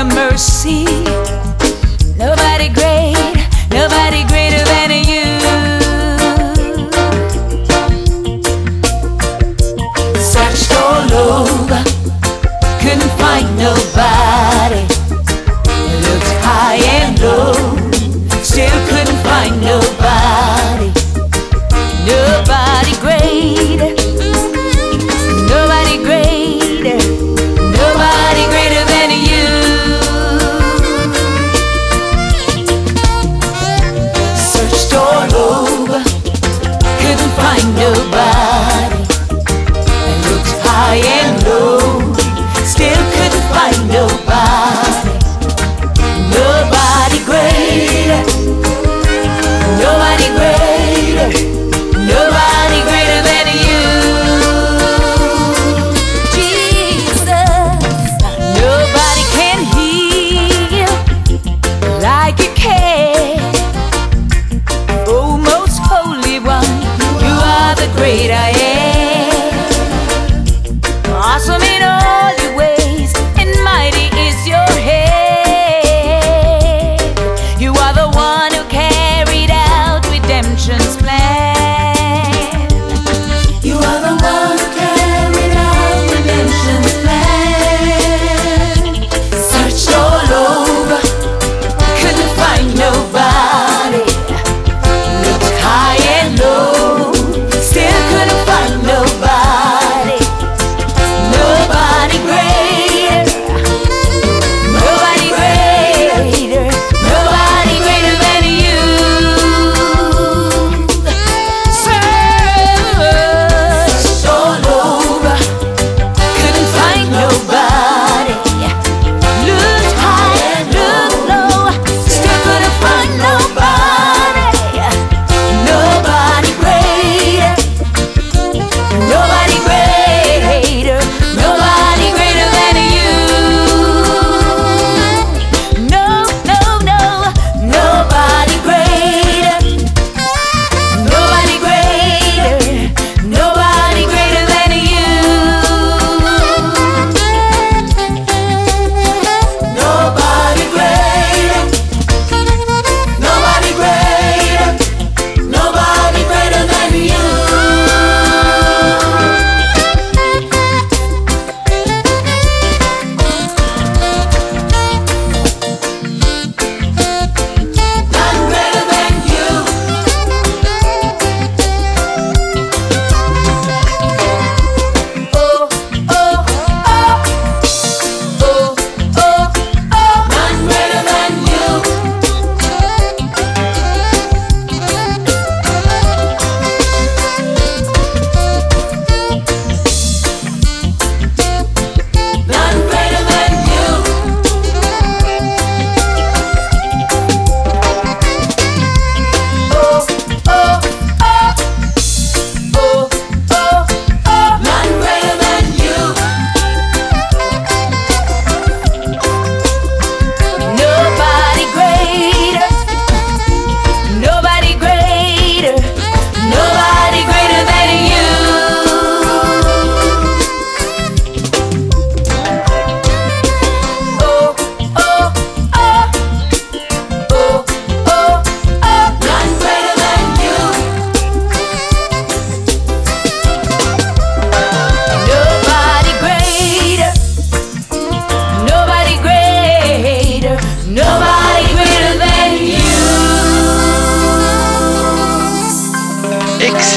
Your mercy. Nobody great, nobody greater than you. Searched all over,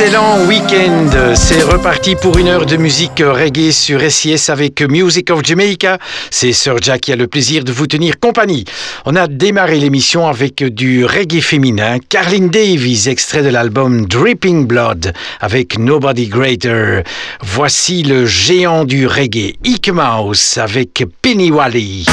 excellent week-end. C'est reparti pour une heure de musique reggae sur SIS avec Music of Jamaica. C'est Sir Jack qui a le plaisir de vous tenir compagnie. On a démarré l'émission avec du reggae féminin. Carlin Davies, extrait de l'album Dripping Blood avec Nobody Greater. Voici le géant du reggae, Ike Mouse avec Penny Wally.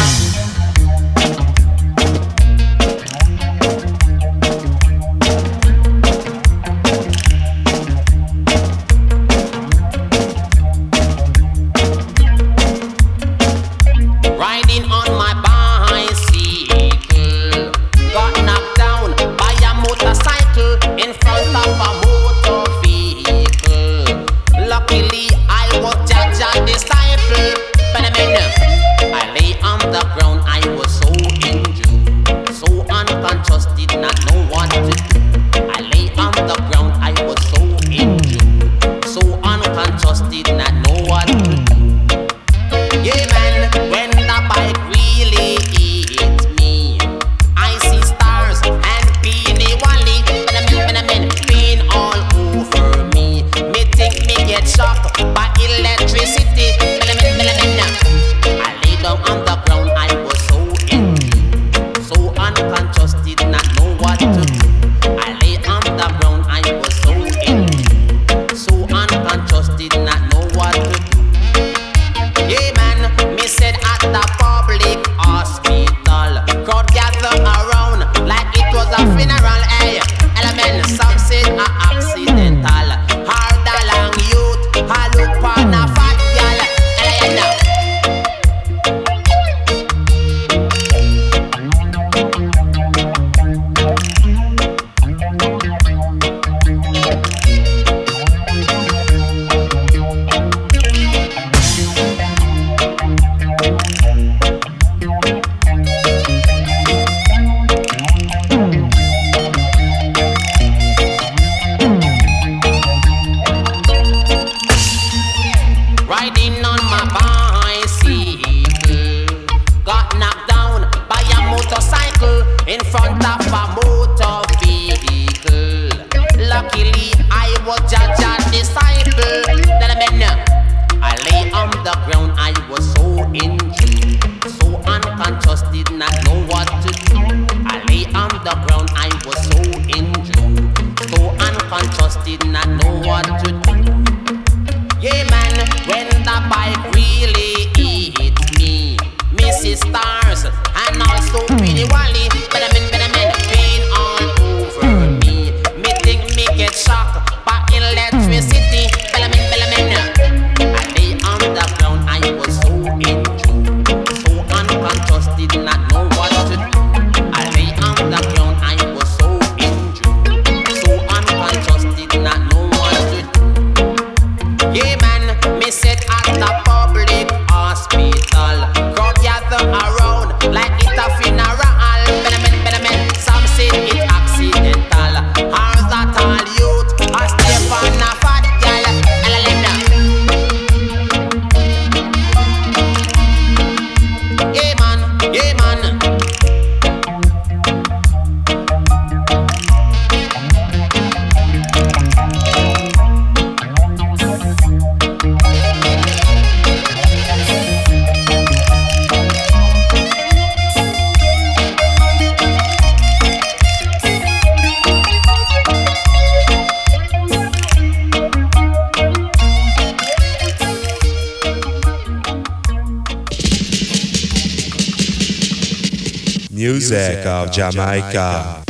Music of Jamaica.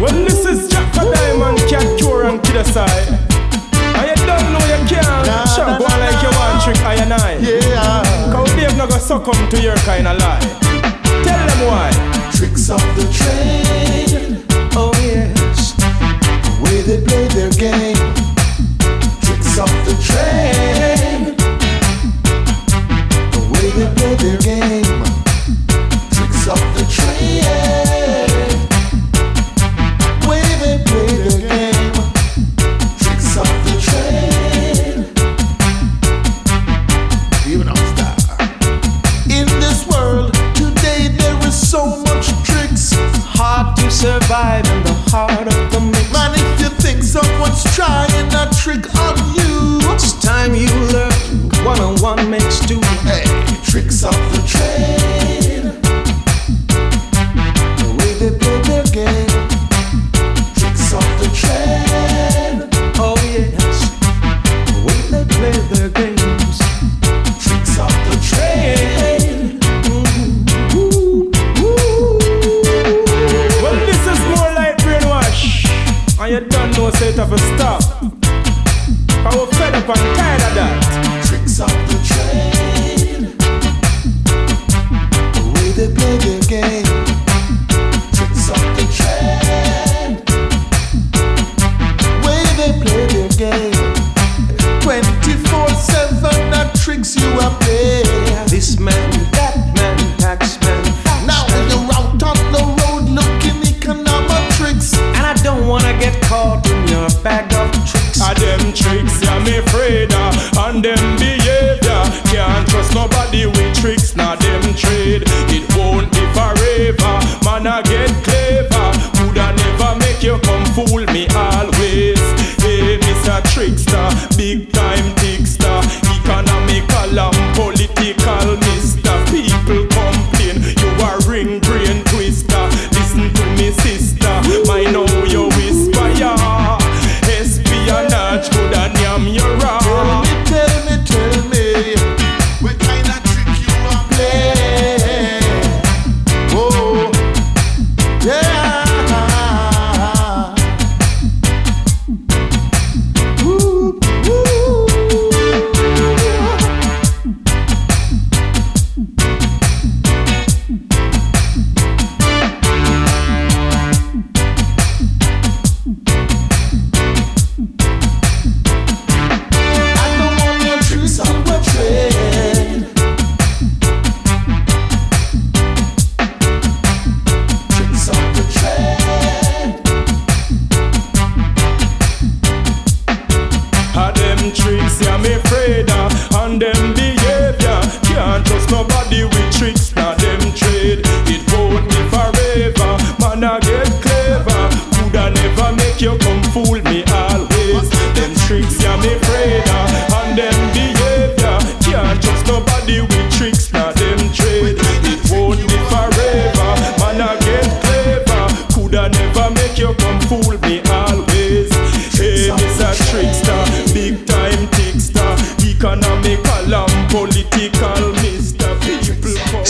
Well, this is Jack for Diamond, Cat Coore and Kid Aside. And you don't know you can't nah, nah, go nah, like you want trick I and I. Yeah. Cause Dave not gonna succumb to your kind of lie. You don't know, say it a stop. I was fed up and tired of that. Tricks of Nobody with tricks, not them trade. It won't be forever. Man, I get clever. Coulda never make you come fool me always. Hey, Mr. Trickster, big time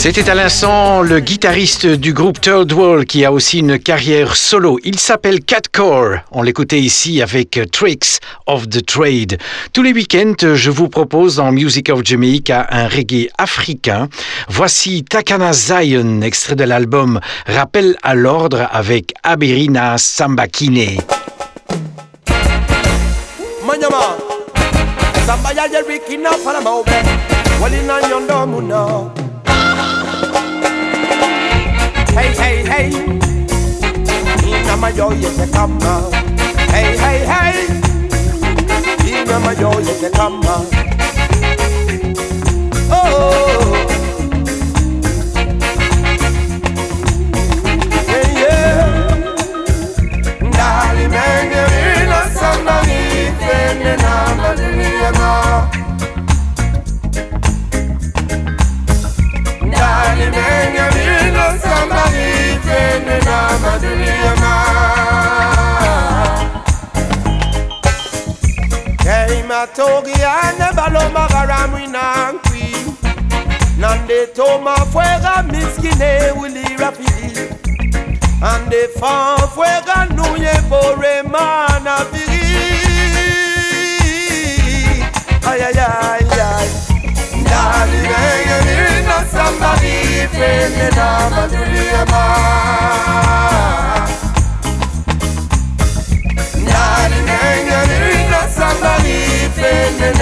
C'était à l'instant le guitariste du groupe Third Wall qui a aussi une carrière solo. Il s'appelle Cat Core. On l'écoutait ici avec Tricks of the Trade. Tous les week-ends, je vous propose dans Music of Jamaica un reggae africain. Voici Takana Zion, extrait de l'album Rappel à l'ordre avec Aberina Sambakine. Hey hey hey. Ina mayo yete kama. Hey hey hey. Ina mayo yete kama. Oh. Yeah. Ndali menge vina samba nifende na maduliyama Ndali na maduliyama Kei matogi ane baloma garamwi nankwi Nande toma fuega miskine wili rafiki Ande fan fuega nuye bore mana viri Ay ay ay ay Ndali menge nina sambari fene na madulia ma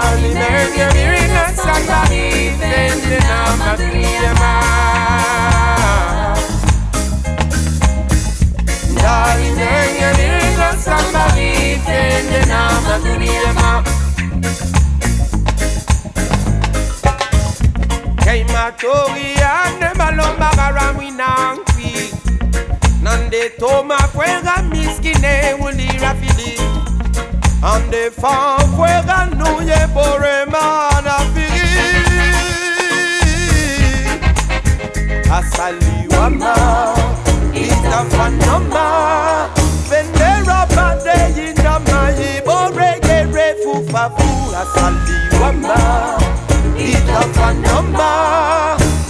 mayibo regere fufafu asaliwama ikafanoma balananyira akolongina befenenama enuyighanwibore mafala benighanudagaboregilikana ilamakeli yigafenerapa inamatin seitaneremayamfa ndalimenyemirina sangalifendenamaduyema ndalimenyemirina sangalifendenamaduyema Keimatoria ne malomba garamwi nankwi Nande toma fuega miskine rafili Ande fa fuega nuye bore mana fili Asali wama Itafanama Vendera bade yinama Ibore gere fufafu Asali wama itafanama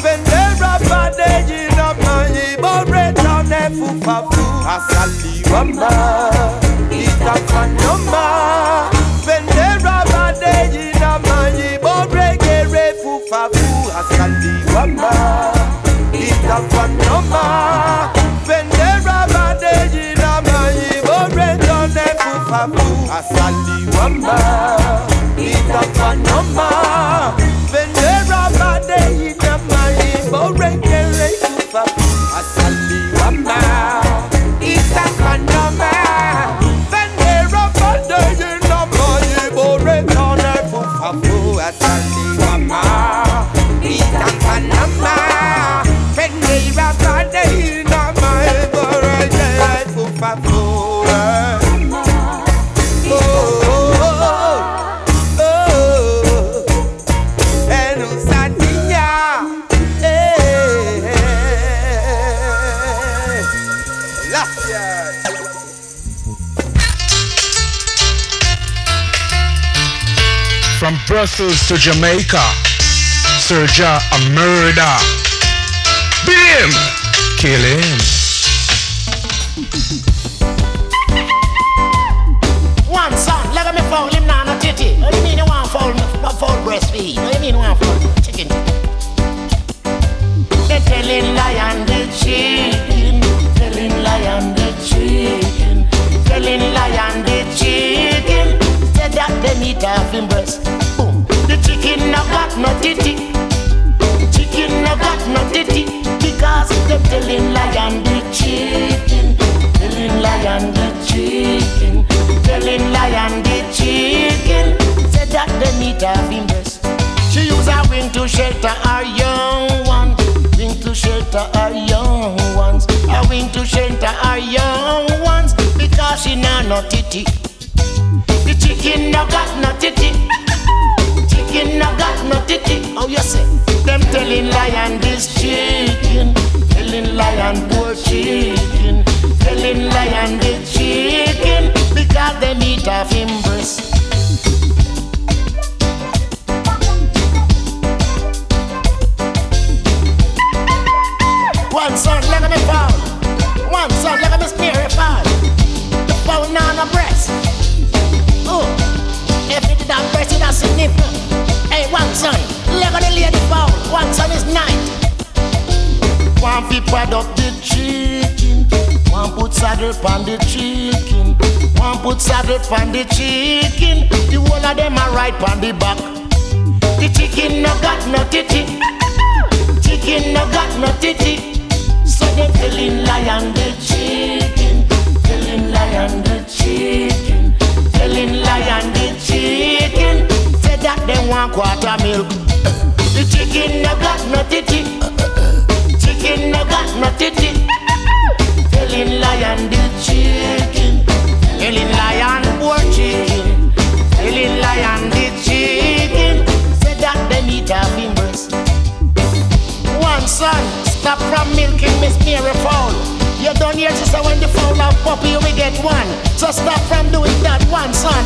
vendera badejina maiboretane fufafu asaliwama itafanama fufafu asaliwama Brussels to Jamaica, Serja a murder. Beat him, kill him. One son, let me foul him now, no titty. What do you mean you want foul, no foul breastfeed? What do you mean you want foul chicken? They telling lion the chicken, telling lion the chicken, telling lion the chicken. Said that they meat off him breast. The no titty. Chicken no got no titty because them telling lion the chicken, telling lion the chicken, telling lion the chicken. Said that they meat off him breast. She use her wing to shelter her young one, wing to shelter her young ones, a wing to shelter her young ones because she nah no titty. The chicken no got no titty. Chicken no got no titty. Oh you say? Them telling lion this chicken, telling lion poor chicken, telling lion the chicken because they meat off him breast. One son, look at me fall. One son, look at me spirit fall. The fall on a breast. That breast, it has nipple. Hey, one son, look at the lady fall. One son is night. One fi pad up the chicken. One put saddle on the chicken. One put saddle on the chicken. The whole of them are right on the back. The chicken no got no titty. Chicken no got no titty. So they telling lion the chicken, telling lion the chicken, telling lion the chicken. Say that they want quarter milk. The chicken no got no titty. Chicken no got no titty. Telling lion the chicken, telling lion poor chicken, telling lion the chicken. Say that they off him breast. One son, stop from milking Miss Mary Fowl. You don't hear sister when the fowl have puppy, you will get one. So stop from doing that, one son.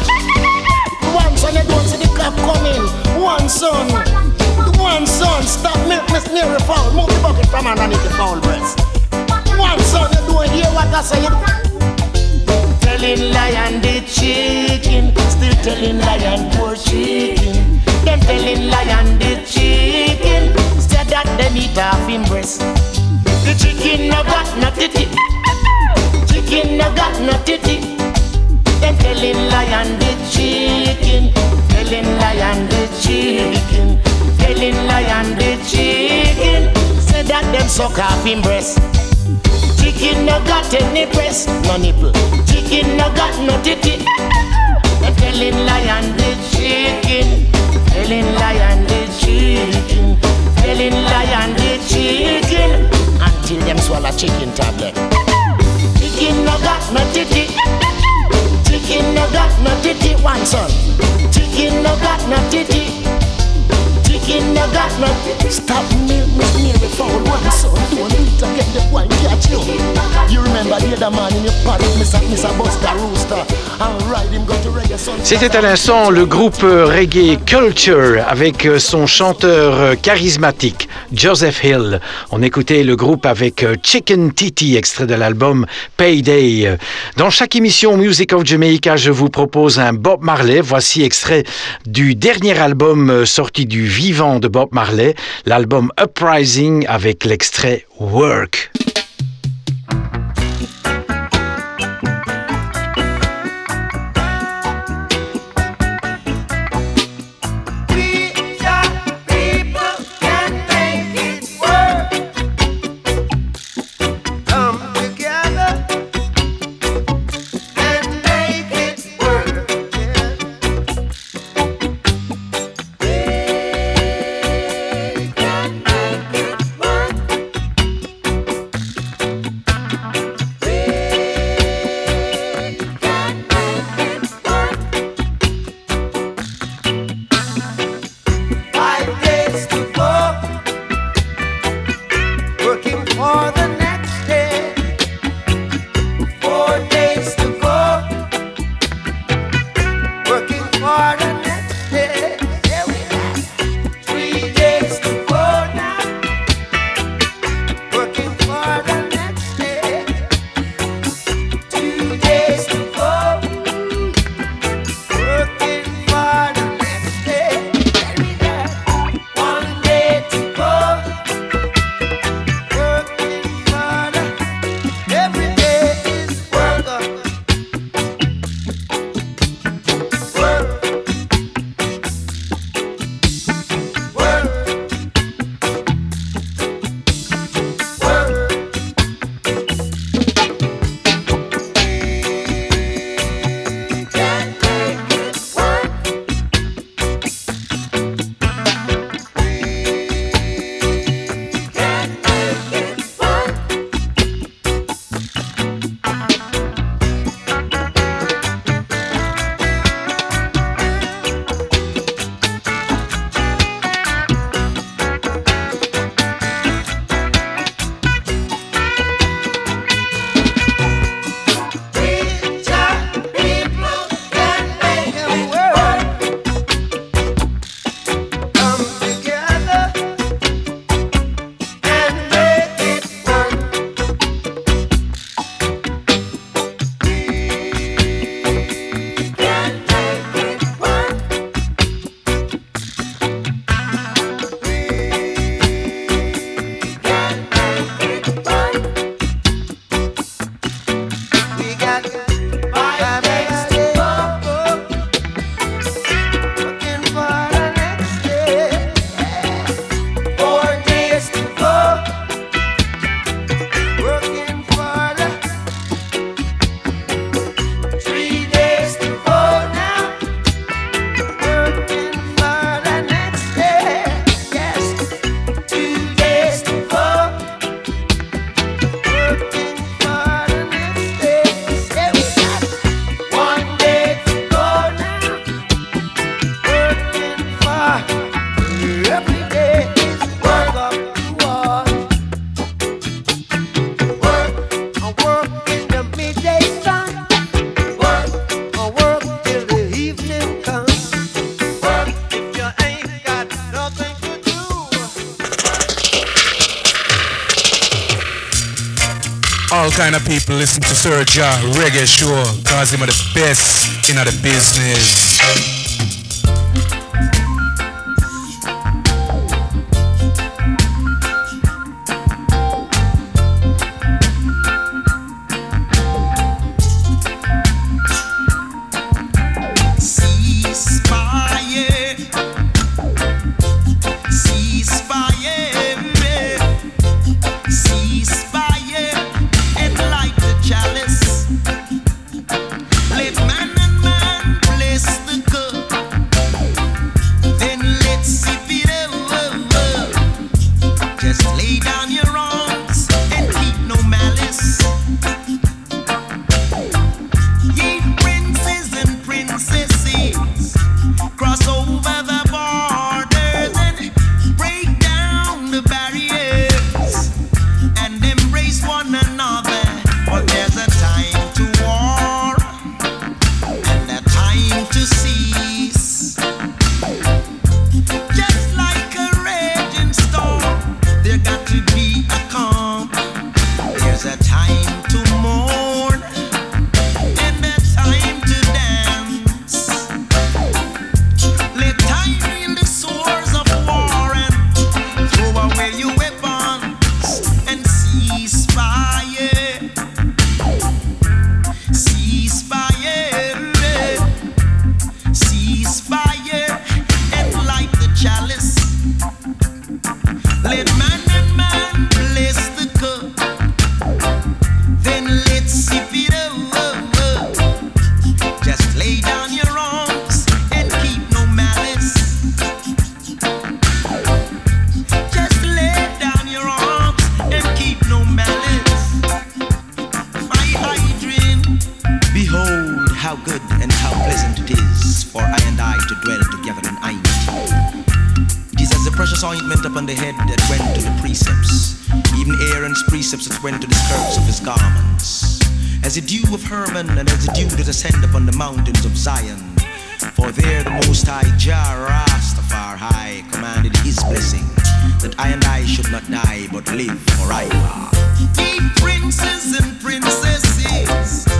One son, you don't see the cop coming. One son, One son, stop milk, Miss Mary Fowl. Move the bucket from underneath the foul breast. One son, you don't hear what I say. Telling lion the chicken, still telling lion poor chicken. Them telling lion the chicken, said that them eat off him breast. The chicken no got no titty. Chicken no got no titty. Them telling lion the chicken, telling lion the chicken, telling lion the chicken. Say that them suck off him breast. Chicken no got any breast, no nipple. Chicken no got no titty. Them telling lion the chicken, telling lion the chicken, telling lion the chicken until them swallow chicken tablet. Chicken no got no titty. Chicken no got no titty, one son. Chicken no got no titty. C'était à l'instant le groupe reggae Culture avec son chanteur charismatique Joseph Hill. On écoutait le groupe avec Chicken Titty, extrait de l'album Payday. Dans chaque émission Music of Jamaica, je vous propose un Bob Marley. Voici extrait du dernier album sorti du vivant de Bob Marley, l'album Uprising avec l'extrait Work. Listen to Sir Ja Reggae Show, cause him are the best in the business. For there the Most High Jah Rastafari commanded his blessing that I and I should not die but live forever. Ye princes and princesses.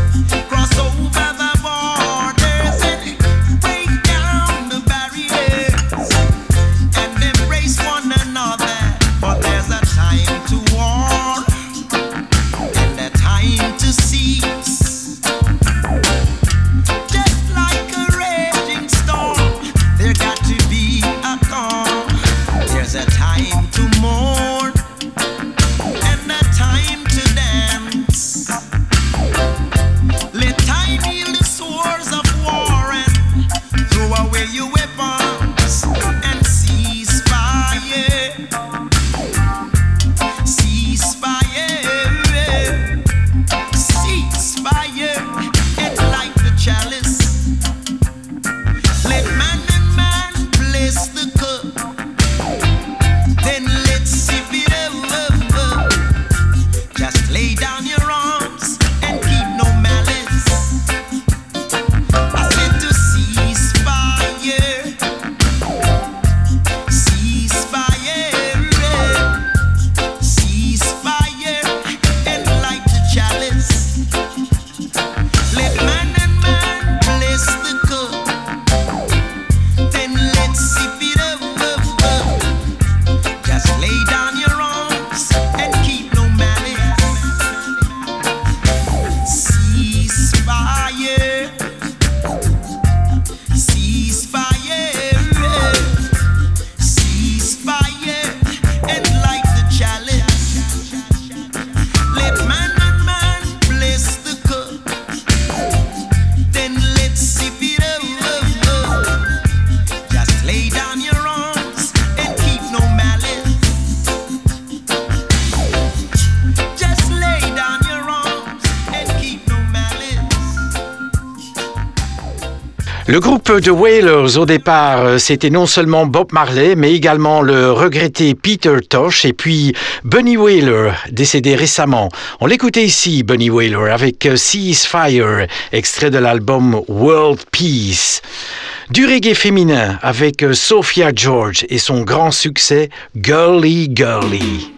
Le groupe de Wailers, au départ, euh, c'était non seulement Bob Marley, mais également le regretté Peter Tosh et puis Bunny Wailer, décédé récemment. On l'écoutait ici, Bunny Wailer, avec euh, Cease Fire, extrait de l'album World Peace. Du reggae féminin avec euh, Sophia George et son grand succès Girly Girly.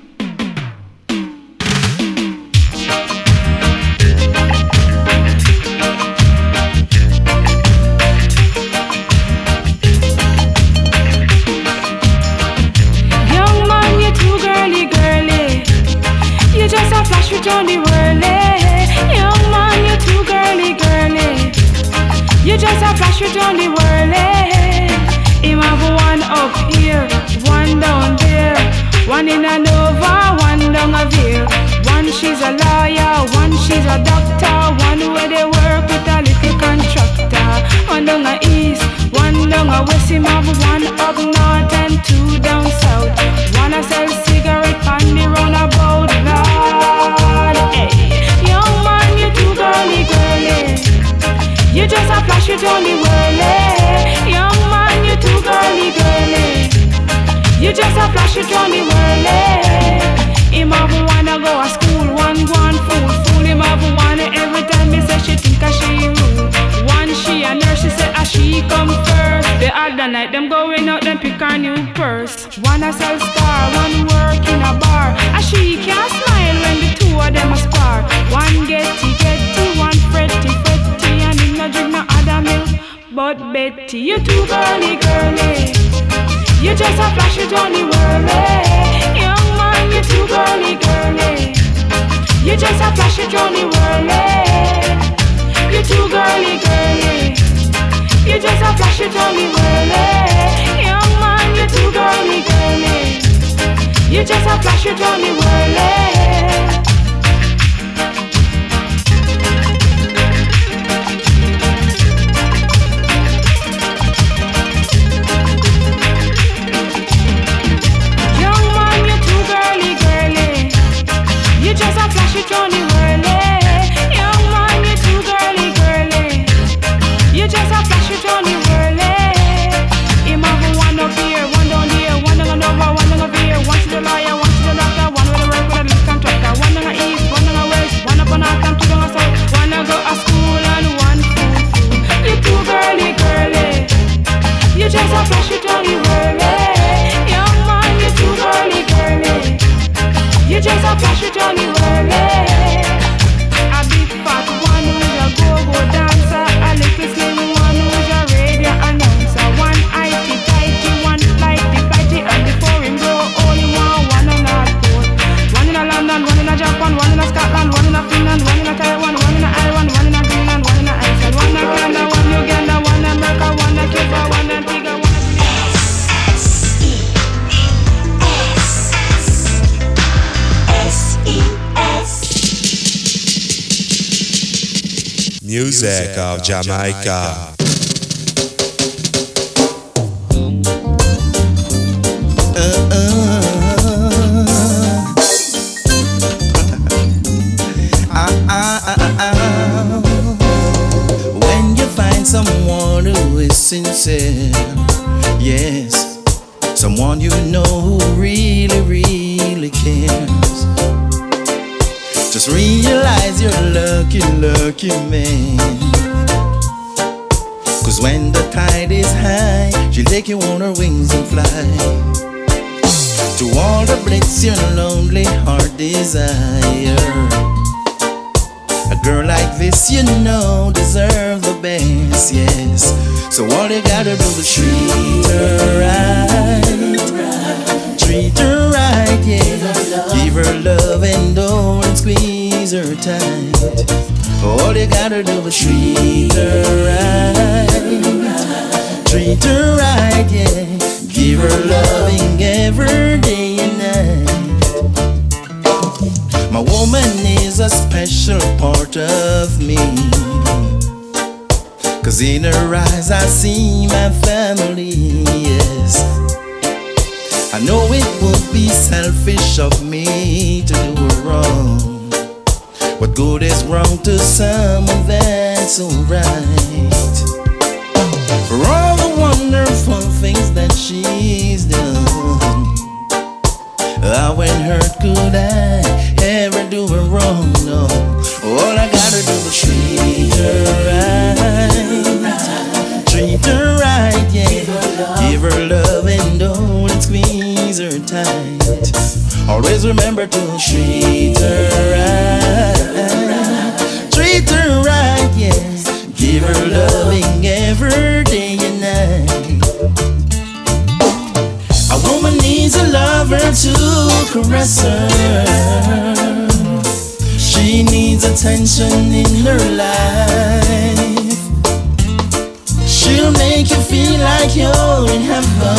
Flash it on the whirly. Eh? Him have wanna go to school, one go on fool. Fool him have wanna every time me say she think a she rude. One she a nurse, she say a she come first. The other night them going out, them pick her new purse. One a sell star, one work in a bar. A she can't smile when the two of them a spar. One getty getty, one fretty fretty, and him no drink no other milk. But Betty, you too girly girly. You just a flash it on whirly. Young man, you're too girly girly. You're just a flash it on the whirly. You too girly girly. You're just a flash it on whirly. Young man, you're too girly girly. You're just a flash it on You just a flash a flash it Music of Jamaica. Uh-uh. Ah, ah, ah, when you find someone who is sincere, desire. A girl like this, you know, deserves the best, yes. So all you gotta do is treat her right. Treat her right, yeah. Give her love and don't squeeze her tight. All you gotta do is treat her right. Treat her right, yeah. Give her loving every day and night. My woman is a special part of me. Cause in her eyes I see my family, yes. I know it would be selfish of me to do her wrong. What good is wrong to someone that's alright? For all the wonderful things that she's done. How and hurt could I ever do her wrong? No. All I gotta do is treat her right. Treat her right, yeah. Give her love and don't squeeze her tight. Always remember to treat her right. Treat her right, yeah. Give her loving every lover to caress her. She needs attention in her life. She'll make you feel like you're in heaven.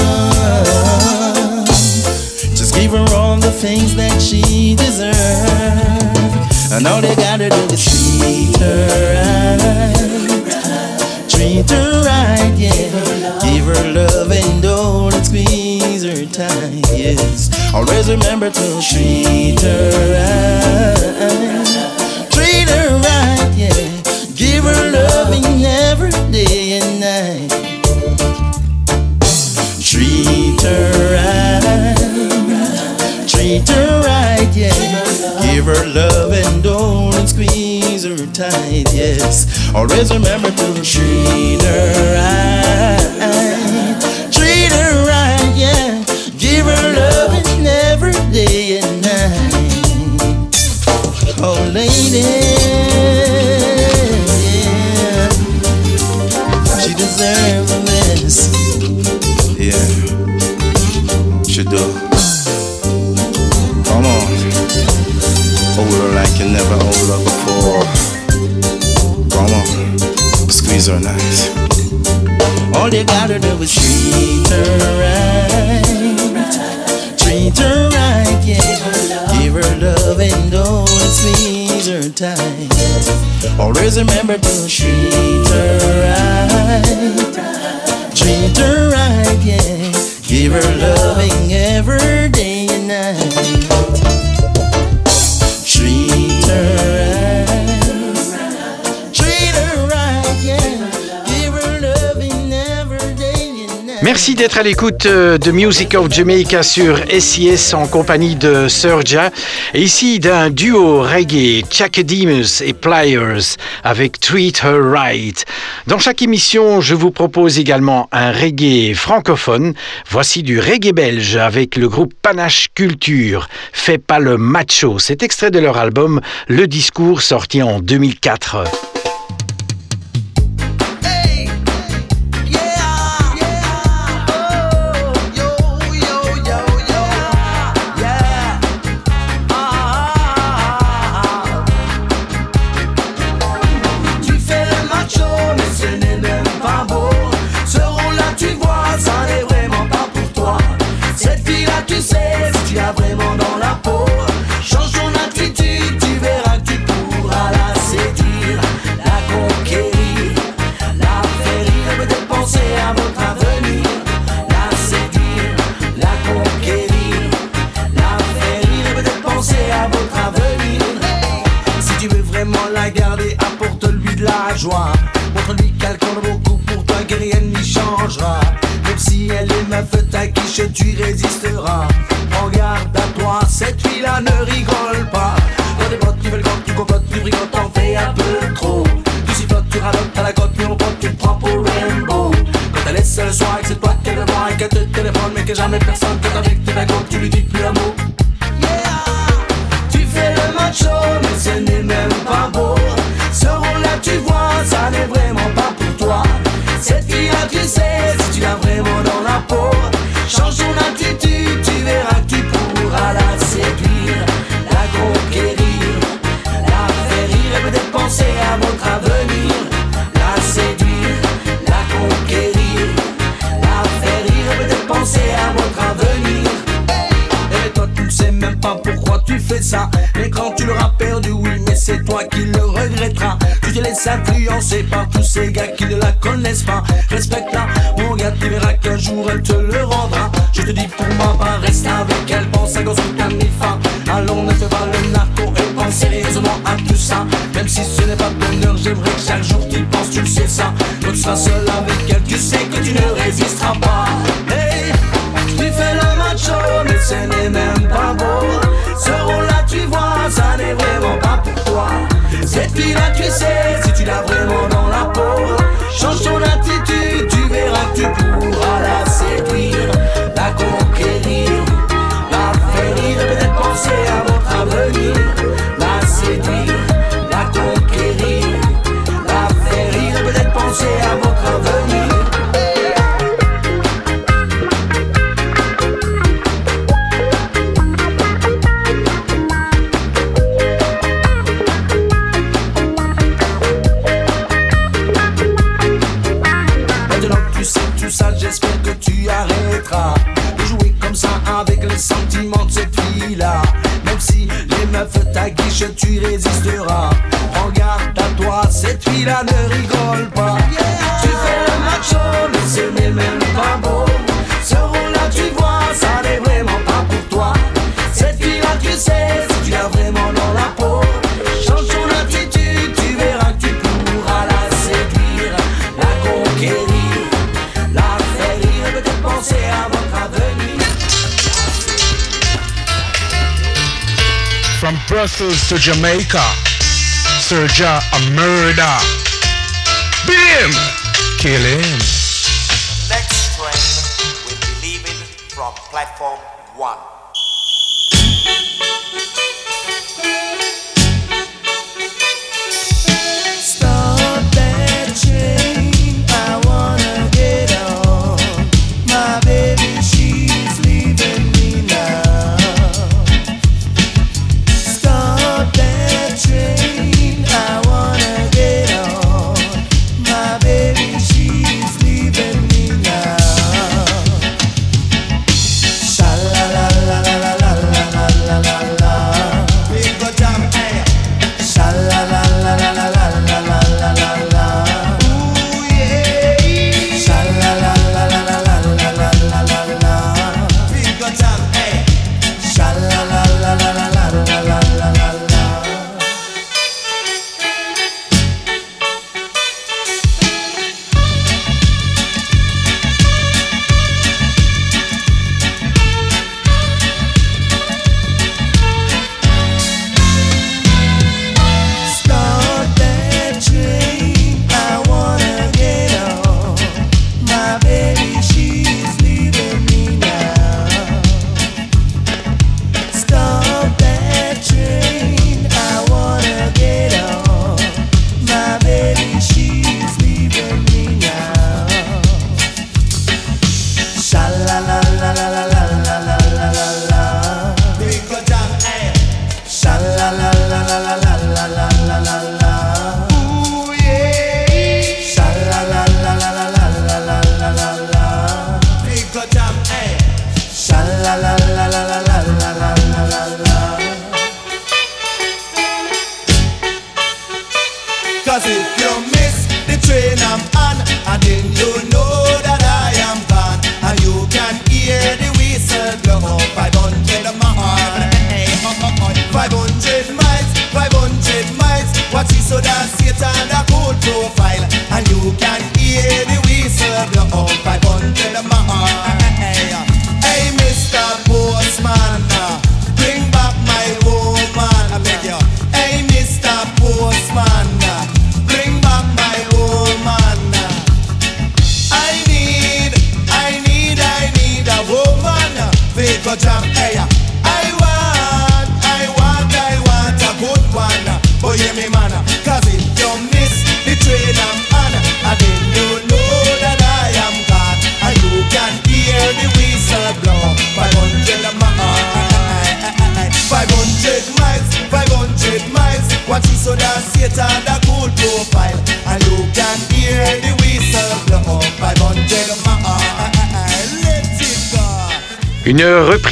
Just give her all the things that she deserves. And all they gotta do is treat her right. Treat her right, yeah. Give her love and don't squeeze her tight, yes. Always remember to treat her right. Treat her right, yeah. Give her loving every day and night. Treat her right. Treat her right, yeah. Give her love and don't squeeze her tight, yes. Always remember to treat her right. Treat her right. Treat her right, yeah. Her love and don't squeeze her tight. Always remember to treat her right. Treat her right, yeah. Give her loving every day and night. Treat her Merci d'être à l'écoute euh, de Music of Jamaica sur SIS en compagnie de Serja et ici d'un duo reggae, Chakademus et Pliers avec Treat Her Right. Dans chaque émission, je vous propose également un reggae francophone. Voici du reggae belge avec le groupe Panache Culture. Fais pas le macho. C'est extrait de leur album Le Discours sorti en 2004. Montre-lui qu'elle compte beaucoup pour toi, que rien n'y changera. Même si elle est ma fête à quiche, tu résisteras. Prends garde à toi, cette fille-là ne rigole pas. Dans des bottes, tu veux le tu cocottes, tu rigoles, t'en fais un peu trop. Tu sifflotes, tu ralotes à la côte, puis mon pote, tu prends pour Rainbow. Quand elle est seule le soir, que c'est toi qu'elle voit et qu'elle te téléphone, mais que jamais personne que avec tes bagots, tu lui dis plus un mot. Tu fais le macho, mais ce n'est si tu l'as vraiment dans la peau. Change ton attitude, tu verras que tu pourras la séduire, la conquérir, la faire rire et peut-être penser à votre avenir. La séduire, la conquérir, la faire rire et peut-être penser à votre avenir. Et toi tu ne sais même pas pourquoi tu fais ça Mais quand tu l'auras perdu oui mais c'est toi qui le regretteras Laisses influencer par tous ces gars qui ne la connaissent pas. Respecte-la mon gars tu verras qu'un jour elle te le rendra. Je te dis pour ma part reste avec elle Pense à construire ta nifa Allons ne fais pas le narco et pense sérieusement à tout ça. Même si ce n'est pas bonheur j'aimerais que chaque jour tu penses tu le sais ça. Quand tu seras seul avec elle tu sais que tu ne résisteras pas. Hey tu fais le macho, mais ce n'est même pas beau. Ce rôle-là, Cette fille-là, tu sais, si tu l'as vraiment dans la peau. Change ton attitude, to Jamaica. Serja a murder. Beat! Kill him. Next train will be leaving from platform one.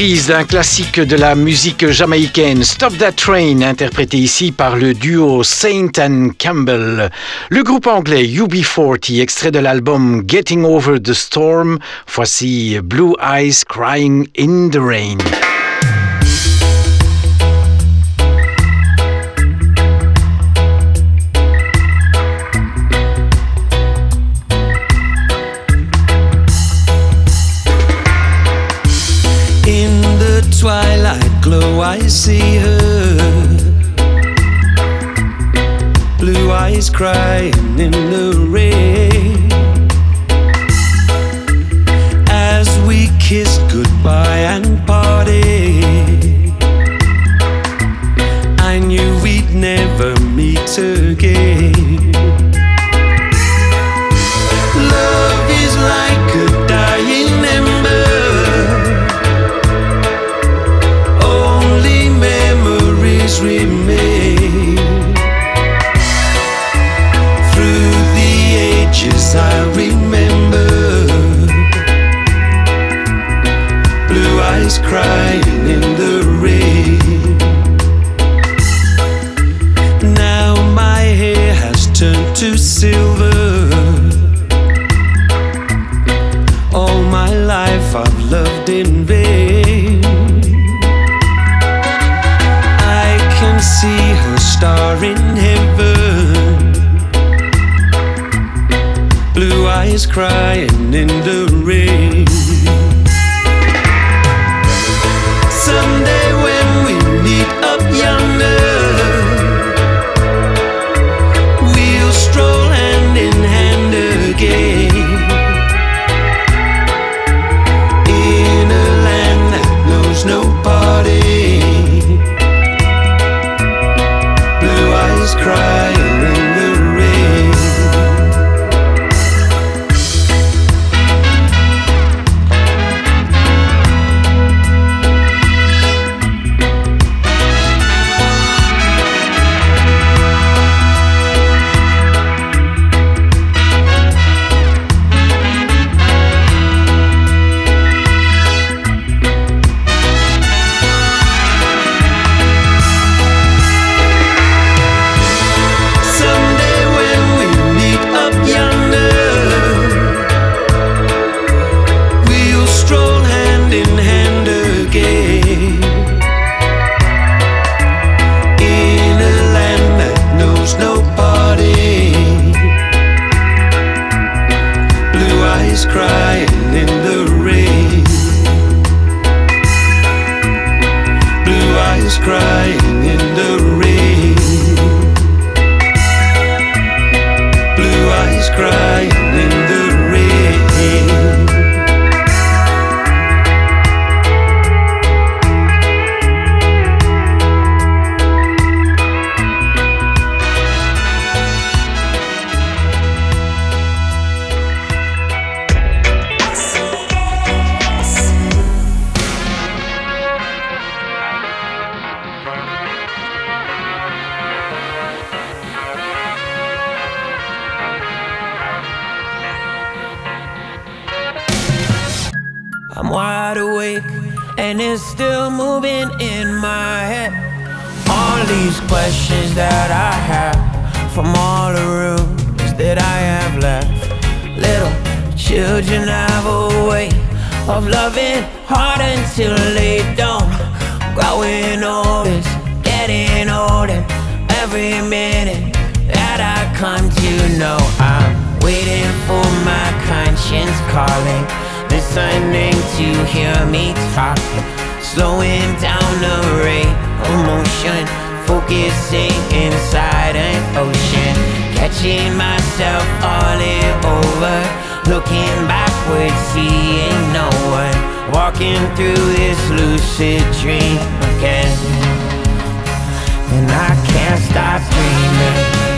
reprise d'un classique de la musique jamaïcaine, Stop That Train, interprété ici par le duo Saint and Campbell. Le groupe anglais UB40, extrait de l'album Getting Over the Storm, voici Blue Eyes Crying in the Rain. crying in the calling listening to hear me talking, slowing down the rate of motion, focusing inside an ocean, catching myself falling over, looking backwards, seeing no one, walking through this lucid dream again, and I can't stop dreaming.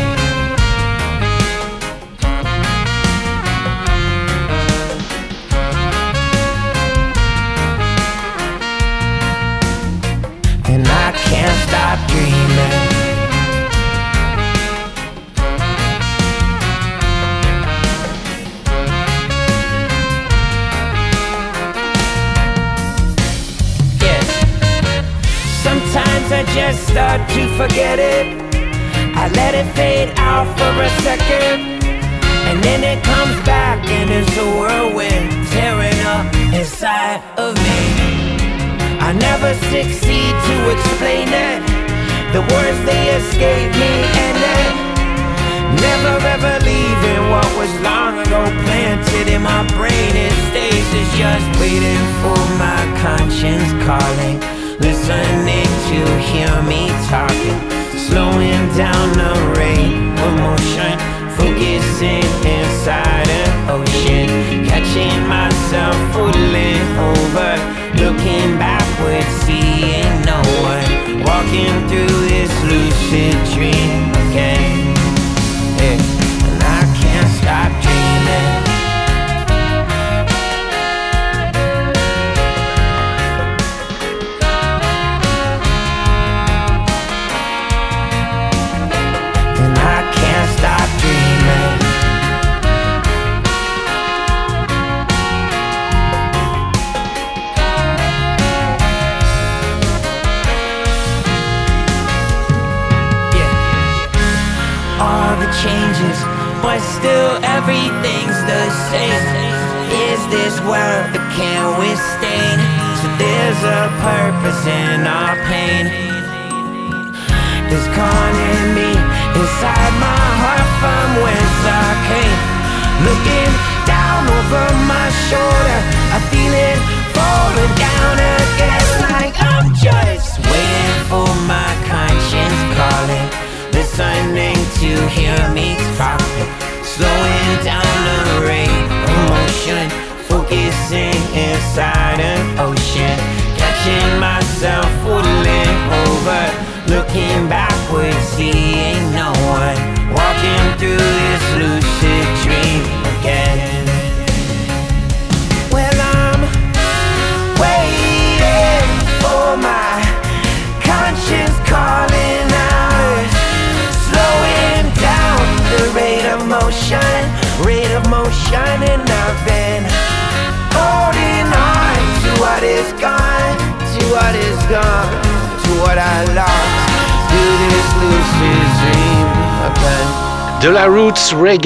Stop dreaming. Yes. Sometimes I just start to forget it. I let it fade out for a second. And then it comes back and it's a whirlwind tearing up inside of me. I never succeed to explain it. The words they escape me and then never ever leaving what was long ago planted in my brain. It stays, it's just waiting for my conscience calling, listening to hear me talking, slowing down the rate of motion, focusing inside an ocean, catching myself falling over, looking backwards, seeing no one, walking through this lucid dream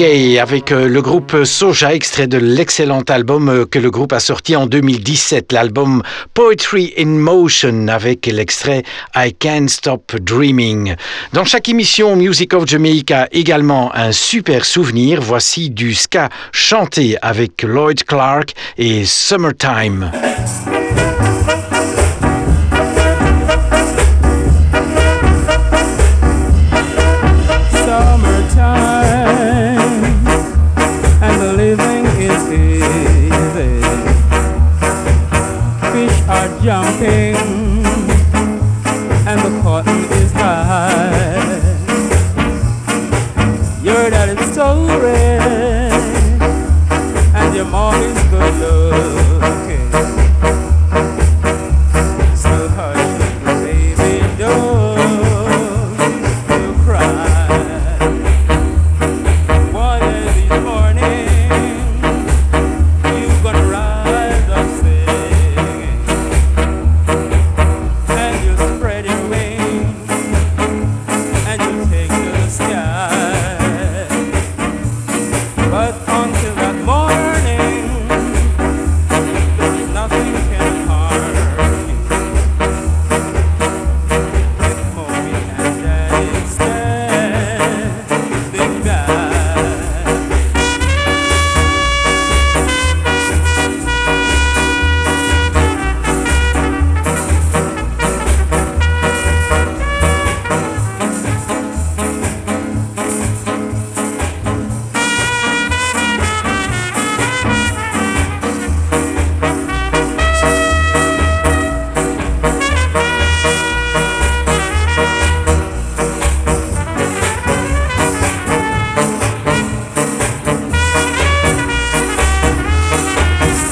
Avec euh, le groupe Soja, extrait de l'excellent album euh, que le groupe a sorti en 2017, l'album Poetry in Motion avec l'extrait I Can't Stop Dreaming. Dans chaque émission Music of Jamaica, également un super souvenir. Voici du ska chanté avec Lloyd Clark et Summertime.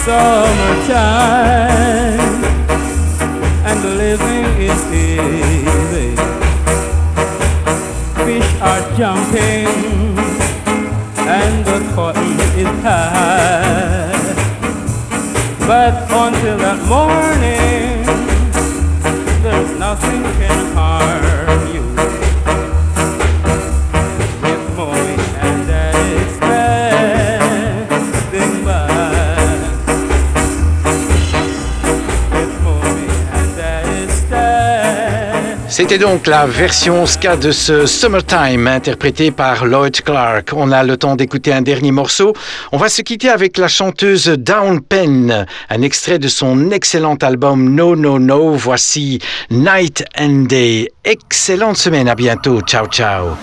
Summertime and the living is easy. Fish are jumping and the cotton is high. But until that morning, there's nothing can harm C'était donc la version ska de ce Summertime interprétée par Lloyd Clark. On a le temps d'écouter un dernier morceau. On va se quitter avec la chanteuse Down Pen, un extrait de son excellent album No No No. Voici Night and Day. Excellente semaine, à bientôt. Ciao ciao.